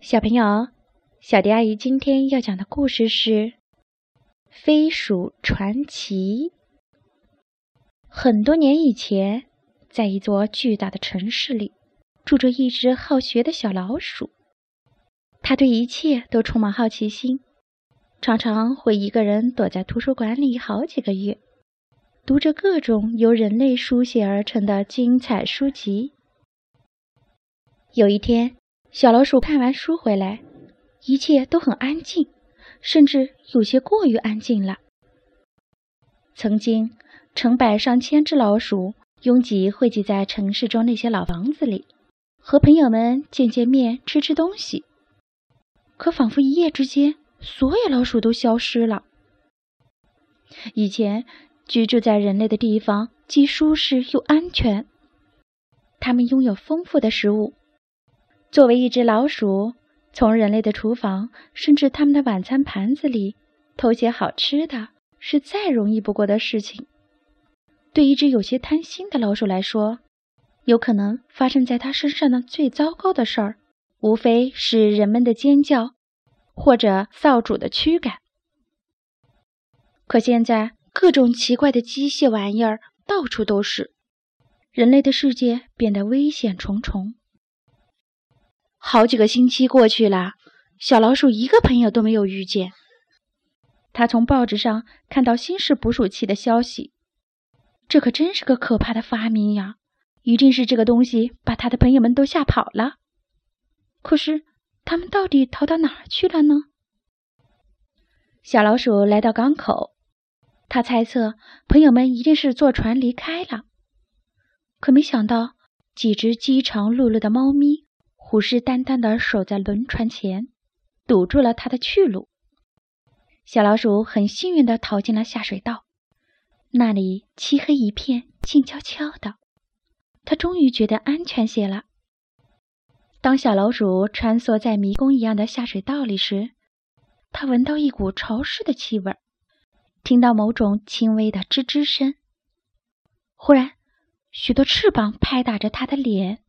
小朋友，小迪阿姨今天要讲的故事是《飞鼠传奇》。很多年以前，在一座巨大的城市里，住着一只好学的小老鼠。它对一切都充满好奇心，常常会一个人躲在图书馆里好几个月，读着各种由人类书写而成的精彩书籍。有一天，小老鼠看完书回来，一切都很安静，甚至有些过于安静了。曾经，成百上千只老鼠拥挤汇集在城市中那些老房子里，和朋友们见见面、吃吃东西。可仿佛一夜之间，所有老鼠都消失了。以前居住在人类的地方既舒适又安全，它们拥有丰富的食物。作为一只老鼠，从人类的厨房，甚至他们的晚餐盘子里偷些好吃的，是再容易不过的事情。对一只有些贪心的老鼠来说，有可能发生在它身上的最糟糕的事儿，无非是人们的尖叫，或者扫帚的驱赶。可现在，各种奇怪的机械玩意儿到处都是，人类的世界变得危险重重。好几个星期过去了，小老鼠一个朋友都没有遇见。他从报纸上看到新式捕鼠器的消息，这可真是个可怕的发明呀！一定是这个东西把他的朋友们都吓跑了。可是他们到底逃到哪儿去了呢？小老鼠来到港口，他猜测朋友们一定是坐船离开了。可没想到，几只饥肠辘辘的猫咪。虎视眈眈地守在轮船前，堵住了他的去路。小老鼠很幸运地逃进了下水道，那里漆黑一片，静悄悄的。它终于觉得安全些了。当小老鼠穿梭在迷宫一样的下水道里时，它闻到一股潮湿的气味，听到某种轻微的吱吱声。忽然，许多翅膀拍打着它的脸。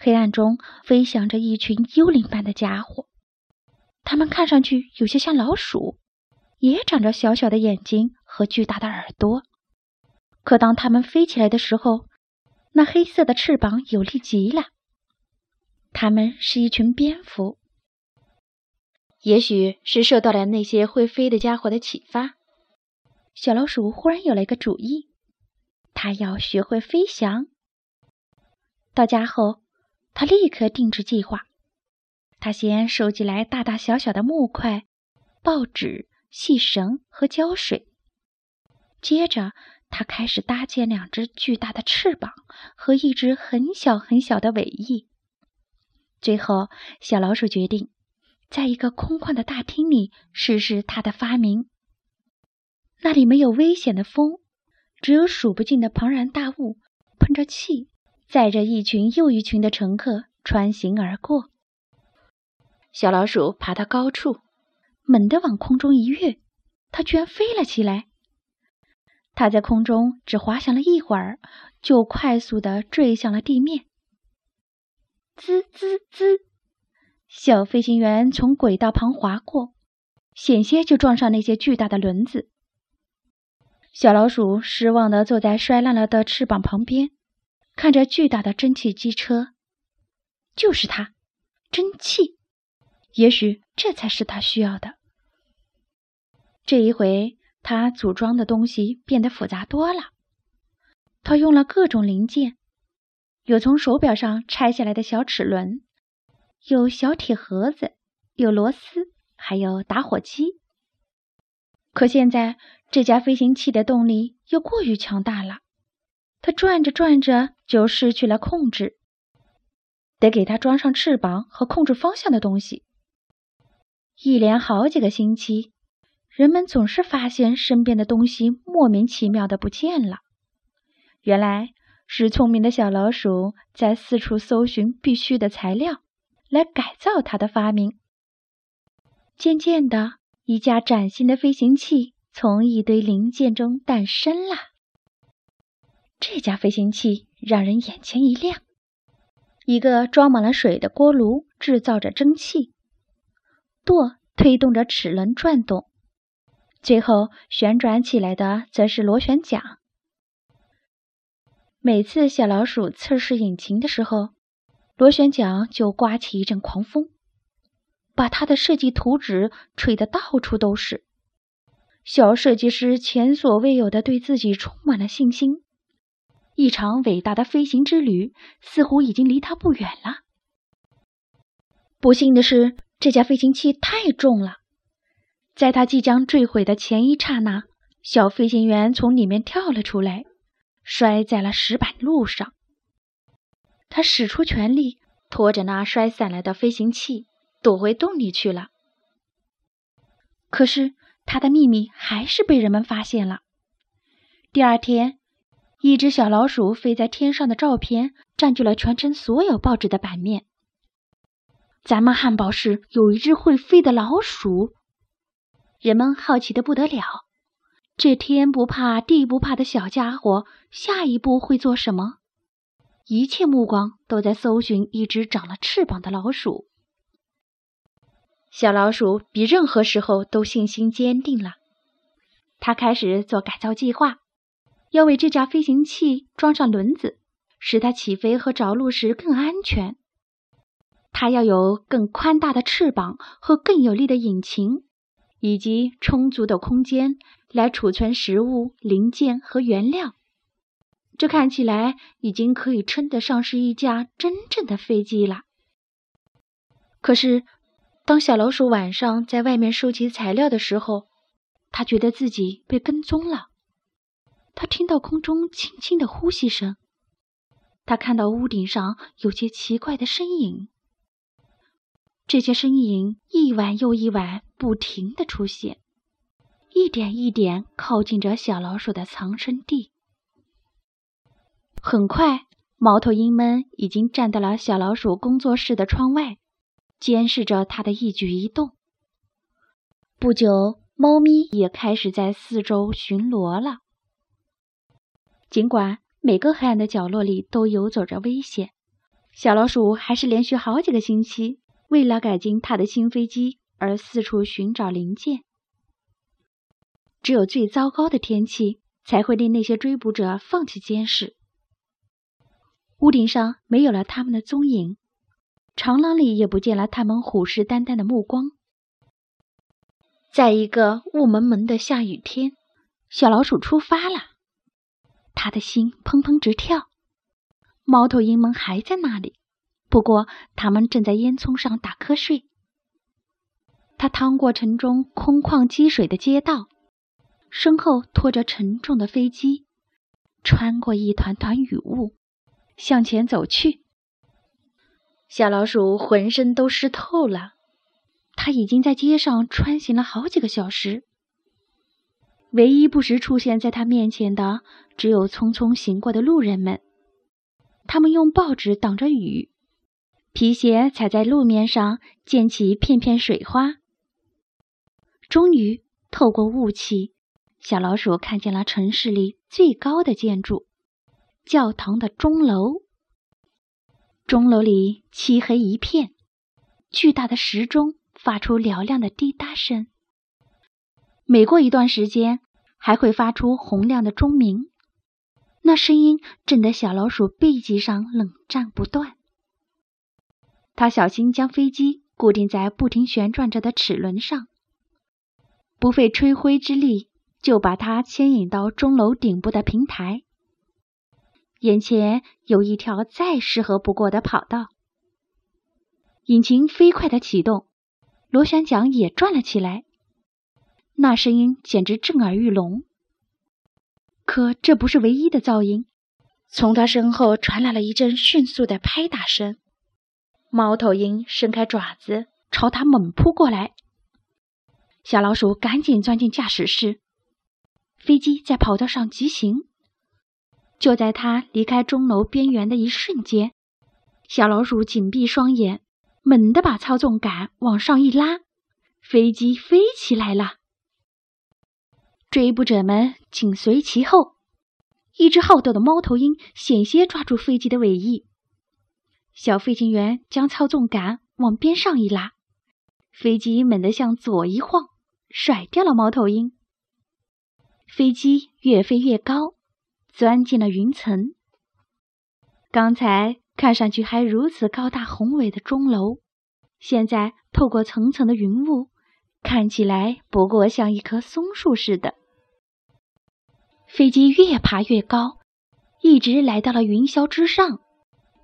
黑暗中飞翔着一群幽灵般的家伙，它们看上去有些像老鼠，也长着小小的眼睛和巨大的耳朵。可当它们飞起来的时候，那黑色的翅膀有力极了。它们是一群蝙蝠。也许是受到了那些会飞的家伙的启发，小老鼠忽然有了一个主意：它要学会飞翔。到家后。他立刻定制计划。他先收集来大大小小的木块、报纸、细绳和胶水。接着，他开始搭建两只巨大的翅膀和一只很小很小的尾翼。最后，小老鼠决定在一个空旷的大厅里试试他的发明。那里没有危险的风，只有数不尽的庞然大物喷着气。载着一群又一群的乘客穿行而过。小老鼠爬到高处，猛地往空中一跃，它居然飞了起来。它在空中只滑翔了一会儿，就快速地坠向了地面。滋滋滋！小飞行员从轨道旁划过，险些就撞上那些巨大的轮子。小老鼠失望地坐在摔烂了的翅膀旁边。看着巨大的蒸汽机车，就是它，蒸汽。也许这才是他需要的。这一回，他组装的东西变得复杂多了。他用了各种零件，有从手表上拆下来的小齿轮，有小铁盒子，有螺丝，还有打火机。可现在，这架飞行器的动力又过于强大了。它转着转着就失去了控制，得给它装上翅膀和控制方向的东西。一连好几个星期，人们总是发现身边的东西莫名其妙的不见了。原来是聪明的小老鼠在四处搜寻必需的材料，来改造它的发明。渐渐的，一架崭新的飞行器从一堆零件中诞生了。这架飞行器让人眼前一亮，一个装满了水的锅炉制造着蒸汽，舵推动着齿轮转动，最后旋转起来的则是螺旋桨。每次小老鼠测试引擎的时候，螺旋桨就刮起一阵狂风，把它的设计图纸吹得到处都是。小设计师前所未有的对自己充满了信心，一场伟大的飞行之旅似乎已经离他不远了。不幸的是，这架飞行器太重了，在它即将坠毁的前一刹那，小飞行员从里面跳了出来，摔在了石板路上。他使出全力拖着那摔散了的飞行器躲回洞里去了。可是他的秘密还是被人们发现了。第二天，一只小老鼠飞在天上的照片占据了全城所有报纸的版面。咱们汉堡市有一只会飞的老鼠，人们好奇的不得了。这天不怕地不怕的小家伙，下一步会做什么？一切目光都在搜寻一只长了翅膀的老鼠。小老鼠比任何时候都信心坚定了。他开始做改造计划，要为这架飞行器装上轮子，使它起飞和着陆时更安全。它要有更宽大的翅膀和更有力的引擎，以及充足的空间来储存食物、零件和原料。这看起来已经可以称得上是一架真正的飞机了。可是，当小老鼠晚上在外面收集材料的时候，它觉得自己被跟踪了。它听到空中轻轻的呼吸声，它看到屋顶上有些奇怪的身影。这些身影一晚又一晚不停的出现，一点一点靠近着小老鼠的藏身地。很快，猫头鹰们已经站到了小老鼠工作室的窗外，监视着它的一举一动。不久，猫咪也开始在四周巡逻了。尽管每个黑暗的角落里都游走着危险，小老鼠还是连续好几个星期。为了改进它的新飞机而四处寻找零件，只有最糟糕的天气才会令那些追捕者放弃监视。屋顶上没有了他们的踪影，长廊里也不见了他们虎视眈眈的目光。在一个雾蒙蒙的下雨天，小老鼠出发了，他的心砰砰直跳。猫头鹰们还在那里。不过，他们正在烟囱上打瞌睡。他趟过城中空旷积水的街道，身后拖着沉重的飞机，穿过一团团雨雾，向前走去。小老鼠浑身都湿透了，它已经在街上穿行了好几个小时。唯一不时出现在他面前的，只有匆匆行过的路人们，他们用报纸挡着雨。皮鞋踩在路面上，溅起片片水花。终于，透过雾气，小老鼠看见了城市里最高的建筑——教堂的钟楼。钟楼里漆黑一片，巨大的时钟发出嘹亮的滴答声。每过一段时间，还会发出洪亮的钟鸣，那声音震得小老鼠背脊上冷战不断。他小心将飞机固定在不停旋转着的齿轮上，不费吹灰之力就把它牵引到钟楼顶部的平台。眼前有一条再适合不过的跑道，引擎飞快的启动，螺旋桨也转了起来，那声音简直震耳欲聋。可这不是唯一的噪音，从他身后传来了一阵迅速的拍打声。猫头鹰伸开爪子朝他猛扑过来，小老鼠赶紧钻进驾驶室。飞机在跑道上疾行，就在它离开钟楼边缘的一瞬间，小老鼠紧闭双眼，猛地把操纵杆往上一拉，飞机飞起来了。追捕者们紧随其后，一只好斗的猫头鹰险些抓住飞机的尾翼。小飞行员将操纵杆往边上一拉，飞机猛地向左一晃，甩掉了猫头鹰。飞机越飞越高，钻进了云层。刚才看上去还如此高大宏伟的钟楼，现在透过层层的云雾，看起来不过像一棵松树似的。飞机越爬越高，一直来到了云霄之上，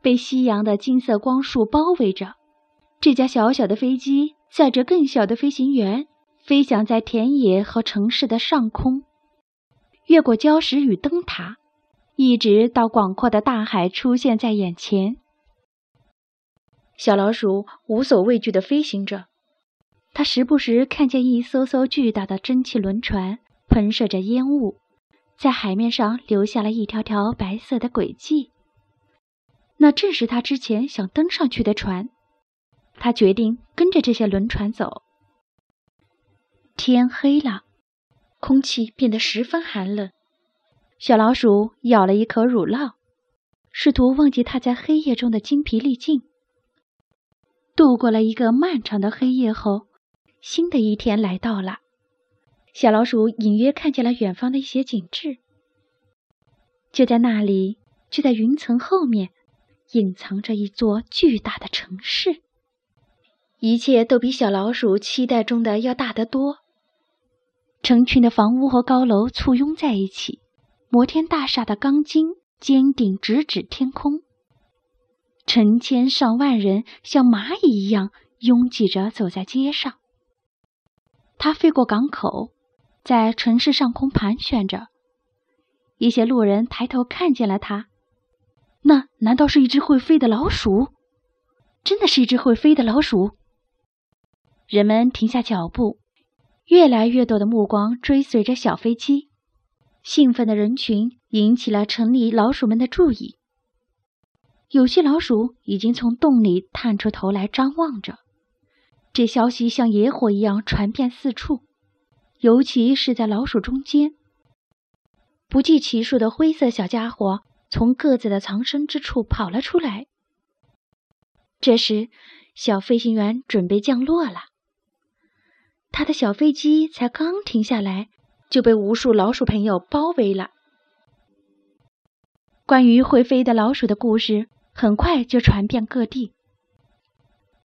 被夕阳的金色光束包围着。这架小小的飞机载着更小的飞行员，飞翔在田野和城市的上空，越过礁石与灯塔。一直到广阔的大海出现在眼前，小老鼠无所畏惧地飞行着。他时不时看见一艘艘巨大的蒸汽轮船喷射着烟雾，在海面上留下了一条条白色的轨迹。那正是他之前想登上去的船。他决定跟着这些轮船走。天黑了，空气变得十分寒冷。小老鼠咬了一口乳酪，试图忘记它在黑夜中的精疲力尽。度过了一个漫长的黑夜后，新的一天来到了。小老鼠隐约看见了远方的一些景致。就在那里，就在云层后面，隐藏着一座巨大的城市。一切都比小老鼠期待中的要大得多。成群的房屋和高楼簇拥在一起。摩天大厦的钢筋尖顶直指天空，成千上万人像蚂蚁一样拥挤着走在街上。它飞过港口，在城市上空盘旋着。一些路人抬头看见了它，那难道是一只会飞的老鼠？真的是一只会飞的老鼠！人们停下脚步，越来越多的目光追随着小飞机。兴奋的人群引起了城里老鼠们的注意。有些老鼠已经从洞里探出头来张望着。这消息像野火一样传遍四处，尤其是在老鼠中间。不计其数的灰色小家伙从各自的藏身之处跑了出来。这时，小飞行员准备降落了。他的小飞机才刚停下来。就被无数老鼠朋友包围了。关于会飞的老鼠的故事很快就传遍各地。